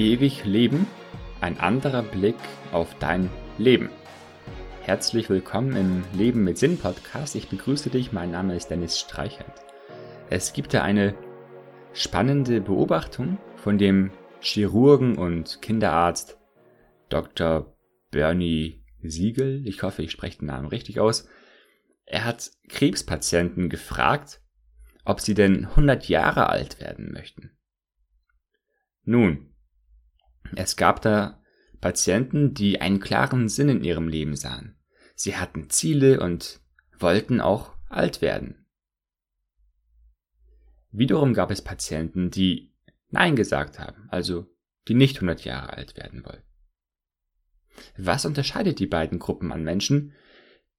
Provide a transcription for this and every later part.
Ewig Leben, ein anderer Blick auf dein Leben. Herzlich willkommen im Leben mit Sinn Podcast. Ich begrüße dich, mein Name ist Dennis Streichert. Es gibt da eine spannende Beobachtung von dem Chirurgen und Kinderarzt Dr. Bernie Siegel. Ich hoffe, ich spreche den Namen richtig aus. Er hat Krebspatienten gefragt, ob sie denn 100 Jahre alt werden möchten. Nun, es gab da Patienten, die einen klaren Sinn in ihrem Leben sahen. Sie hatten Ziele und wollten auch alt werden. Wiederum gab es Patienten, die Nein gesagt haben, also die nicht 100 Jahre alt werden wollen. Was unterscheidet die beiden Gruppen an Menschen?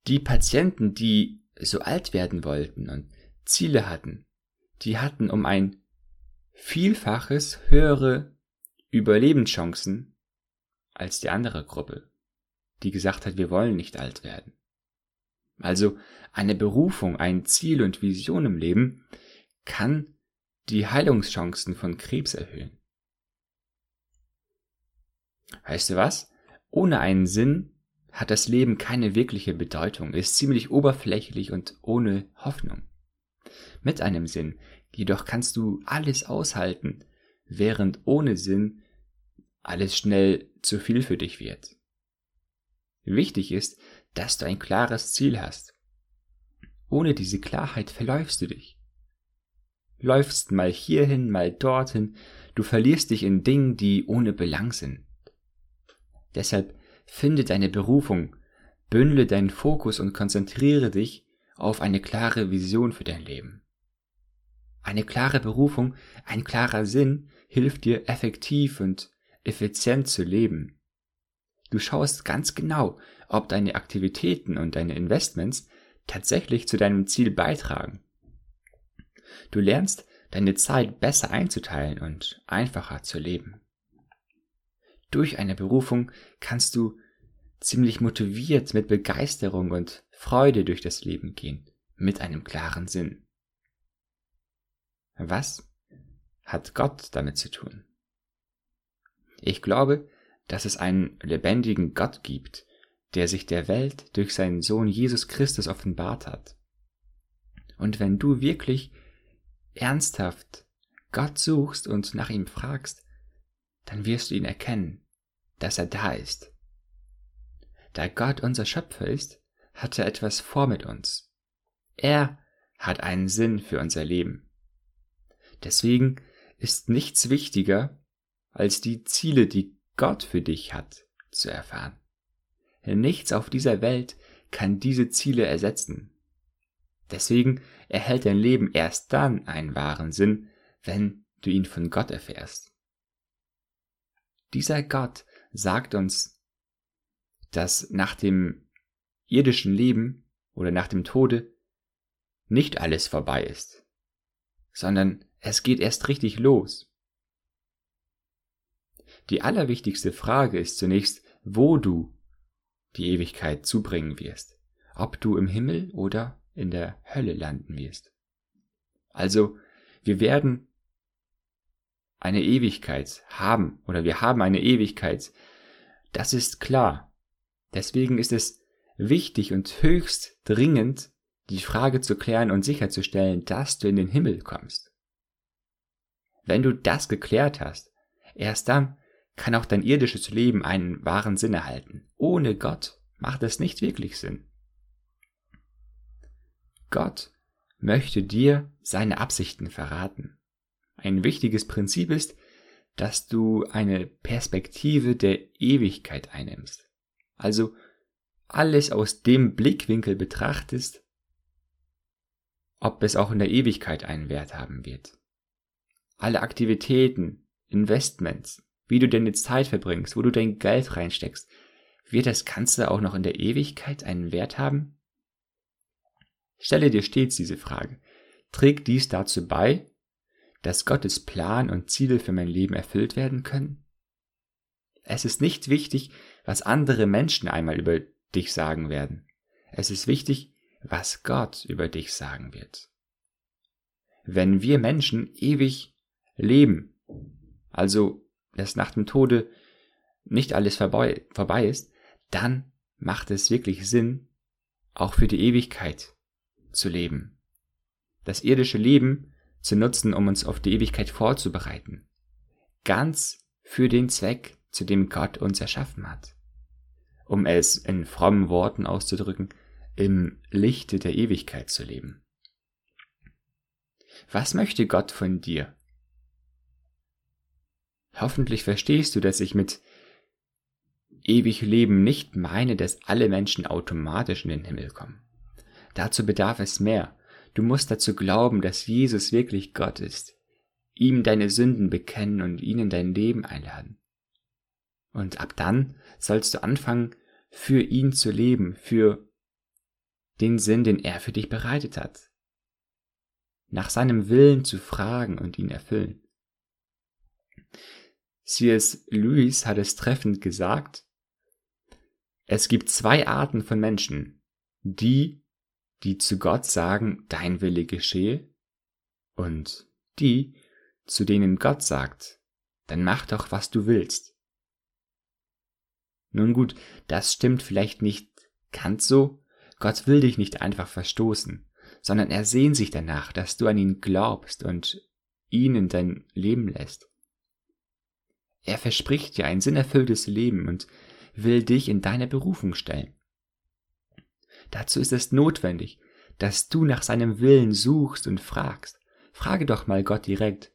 Die Patienten, die so alt werden wollten und Ziele hatten, die hatten um ein Vielfaches höhere Überlebenschancen als die andere Gruppe, die gesagt hat, wir wollen nicht alt werden. Also eine Berufung, ein Ziel und Vision im Leben kann die Heilungschancen von Krebs erhöhen. Weißt du was? Ohne einen Sinn hat das Leben keine wirkliche Bedeutung, ist ziemlich oberflächlich und ohne Hoffnung. Mit einem Sinn jedoch kannst du alles aushalten, während ohne Sinn alles schnell zu viel für dich wird. Wichtig ist, dass du ein klares Ziel hast. Ohne diese Klarheit verläufst du dich. Läufst mal hierhin, mal dorthin, du verlierst dich in Dingen, die ohne Belang sind. Deshalb finde deine Berufung, bündle deinen Fokus und konzentriere dich auf eine klare Vision für dein Leben. Eine klare Berufung, ein klarer Sinn hilft dir effektiv und effizient zu leben. Du schaust ganz genau, ob deine Aktivitäten und deine Investments tatsächlich zu deinem Ziel beitragen. Du lernst, deine Zeit besser einzuteilen und einfacher zu leben. Durch eine Berufung kannst du ziemlich motiviert mit Begeisterung und Freude durch das Leben gehen, mit einem klaren Sinn. Was hat Gott damit zu tun? Ich glaube, dass es einen lebendigen Gott gibt, der sich der Welt durch seinen Sohn Jesus Christus offenbart hat. Und wenn du wirklich ernsthaft Gott suchst und nach ihm fragst, dann wirst du ihn erkennen, dass er da ist. Da Gott unser Schöpfer ist, hat er etwas vor mit uns. Er hat einen Sinn für unser Leben. Deswegen ist nichts wichtiger, als die Ziele, die Gott für dich hat, zu erfahren. Nichts auf dieser Welt kann diese Ziele ersetzen. Deswegen erhält dein Leben erst dann einen wahren Sinn, wenn du ihn von Gott erfährst. Dieser Gott sagt uns, dass nach dem irdischen Leben oder nach dem Tode nicht alles vorbei ist, sondern es geht erst richtig los. Die allerwichtigste Frage ist zunächst, wo du die Ewigkeit zubringen wirst, ob du im Himmel oder in der Hölle landen wirst. Also, wir werden eine Ewigkeit haben oder wir haben eine Ewigkeit. Das ist klar. Deswegen ist es wichtig und höchst dringend, die Frage zu klären und sicherzustellen, dass du in den Himmel kommst. Wenn du das geklärt hast, erst dann kann auch dein irdisches Leben einen wahren Sinn erhalten. Ohne Gott macht es nicht wirklich Sinn. Gott möchte dir seine Absichten verraten. Ein wichtiges Prinzip ist, dass du eine Perspektive der Ewigkeit einnimmst. Also alles aus dem Blickwinkel betrachtest, ob es auch in der Ewigkeit einen Wert haben wird. Alle Aktivitäten, Investments, wie du deine Zeit verbringst, wo du dein Geld reinsteckst, wird das Ganze auch noch in der Ewigkeit einen Wert haben? Stelle dir stets diese Frage. Trägt dies dazu bei, dass Gottes Plan und Ziele für mein Leben erfüllt werden können? Es ist nicht wichtig, was andere Menschen einmal über dich sagen werden. Es ist wichtig, was Gott über dich sagen wird. Wenn wir Menschen ewig leben, also dass nach dem Tode nicht alles vorbei, vorbei ist, dann macht es wirklich Sinn, auch für die Ewigkeit zu leben. Das irdische Leben zu nutzen, um uns auf die Ewigkeit vorzubereiten. Ganz für den Zweck, zu dem Gott uns erschaffen hat. Um es in frommen Worten auszudrücken, im Lichte der Ewigkeit zu leben. Was möchte Gott von dir? Hoffentlich verstehst du, dass ich mit ewig Leben nicht meine, dass alle Menschen automatisch in den Himmel kommen. Dazu bedarf es mehr. Du musst dazu glauben, dass Jesus wirklich Gott ist, ihm deine Sünden bekennen und ihn in dein Leben einladen. Und ab dann sollst du anfangen, für ihn zu leben, für den Sinn, den er für dich bereitet hat. Nach seinem Willen zu fragen und ihn erfüllen. C.S. Lewis hat es treffend gesagt, es gibt zwei Arten von Menschen, die, die zu Gott sagen, dein Wille geschehe, und die, zu denen Gott sagt, dann mach doch, was du willst. Nun gut, das stimmt vielleicht nicht ganz so. Gott will dich nicht einfach verstoßen, sondern er sehnt sich danach, dass du an ihn glaubst und ihn in dein Leben lässt. Er verspricht dir ein sinnerfülltes Leben und will dich in deine Berufung stellen. Dazu ist es notwendig, dass du nach seinem Willen suchst und fragst. Frage doch mal Gott direkt.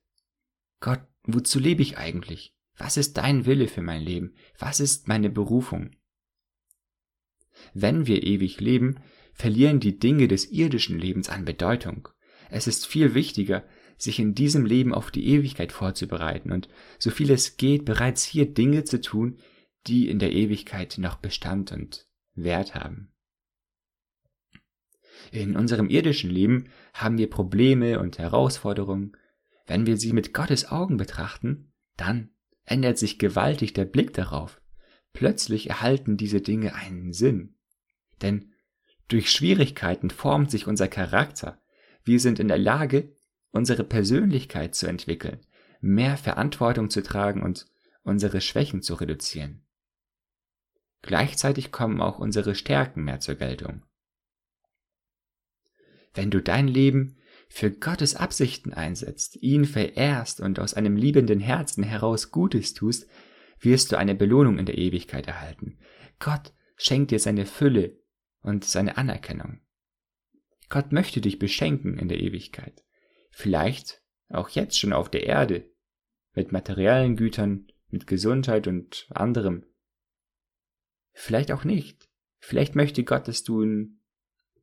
Gott, wozu lebe ich eigentlich? Was ist dein Wille für mein Leben? Was ist meine Berufung? Wenn wir ewig leben, verlieren die Dinge des irdischen Lebens an Bedeutung. Es ist viel wichtiger, sich in diesem Leben auf die Ewigkeit vorzubereiten und so viel es geht, bereits hier Dinge zu tun, die in der Ewigkeit noch Bestand und Wert haben. In unserem irdischen Leben haben wir Probleme und Herausforderungen. Wenn wir sie mit Gottes Augen betrachten, dann ändert sich gewaltig der Blick darauf. Plötzlich erhalten diese Dinge einen Sinn. Denn durch Schwierigkeiten formt sich unser Charakter. Wir sind in der Lage, unsere Persönlichkeit zu entwickeln, mehr Verantwortung zu tragen und unsere Schwächen zu reduzieren. Gleichzeitig kommen auch unsere Stärken mehr zur Geltung. Wenn du dein Leben für Gottes Absichten einsetzt, ihn verehrst und aus einem liebenden Herzen heraus Gutes tust, wirst du eine Belohnung in der Ewigkeit erhalten. Gott schenkt dir seine Fülle und seine Anerkennung. Gott möchte dich beschenken in der Ewigkeit. Vielleicht auch jetzt schon auf der Erde, mit materiellen Gütern, mit Gesundheit und anderem. Vielleicht auch nicht. Vielleicht möchte Gott, dass du in,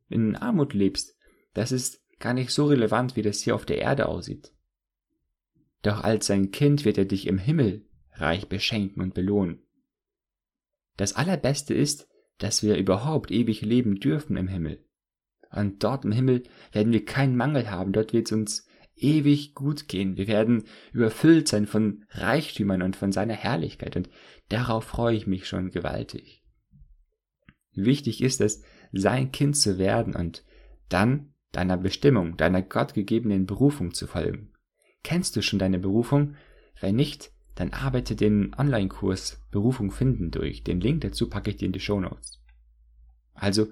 in Armut lebst. Das ist gar nicht so relevant, wie das hier auf der Erde aussieht. Doch als sein Kind wird er dich im Himmel reich beschenken und belohnen. Das Allerbeste ist, dass wir überhaupt ewig leben dürfen im Himmel. Und dort im Himmel werden wir keinen Mangel haben, dort wird es uns ewig gut gehen. Wir werden überfüllt sein von Reichtümern und von seiner Herrlichkeit und darauf freue ich mich schon gewaltig. Wichtig ist es, sein Kind zu werden und dann deiner Bestimmung, deiner gottgegebenen Berufung zu folgen. Kennst du schon deine Berufung? Wenn nicht, dann arbeite den Online-Kurs Berufung finden durch. Den Link dazu packe ich dir in die Show Notes. Also,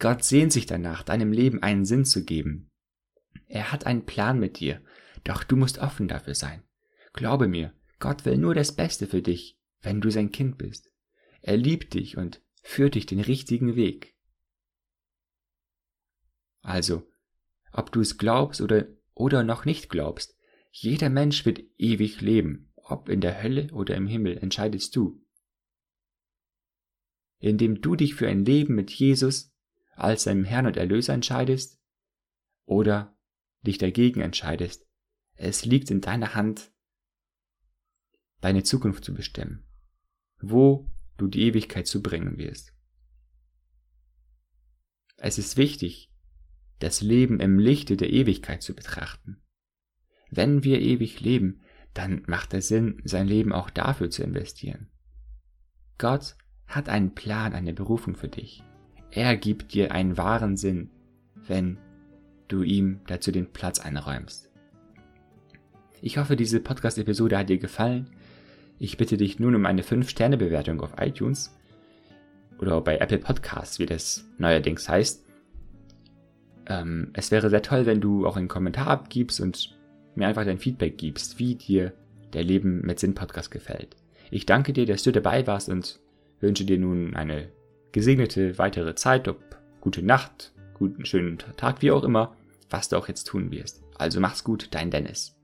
Gott sehnt sich danach, deinem Leben einen Sinn zu geben. Er hat einen Plan mit dir, doch du musst offen dafür sein. Glaube mir, Gott will nur das Beste für dich, wenn du sein Kind bist. Er liebt dich und führt dich den richtigen Weg. Also, ob du es glaubst oder, oder noch nicht glaubst, jeder Mensch wird ewig leben, ob in der Hölle oder im Himmel, entscheidest du. Indem du dich für ein Leben mit Jesus als seinem Herrn und Erlöser entscheidest oder dich dagegen entscheidest, es liegt in deiner Hand, deine Zukunft zu bestimmen, wo du die Ewigkeit zubringen wirst. Es ist wichtig, das Leben im Lichte der Ewigkeit zu betrachten. Wenn wir ewig leben, dann macht es Sinn, sein Leben auch dafür zu investieren. Gott hat einen Plan, eine Berufung für dich. Er gibt dir einen wahren Sinn, wenn du ihm dazu den Platz einräumst. Ich hoffe, diese Podcast-Episode hat dir gefallen. Ich bitte dich nun um eine 5-Sterne-Bewertung auf iTunes oder bei Apple Podcasts, wie das neuerdings heißt. Ähm, es wäre sehr toll, wenn du auch einen Kommentar abgibst und mir einfach dein Feedback gibst, wie dir der Leben mit Sinn Podcast gefällt. Ich danke dir, dass du dabei warst und wünsche dir nun eine gesegnete weitere Zeit, ob gute Nacht, guten schönen Tag, wie auch immer, was du auch jetzt tun wirst. Also mach's gut, dein Dennis.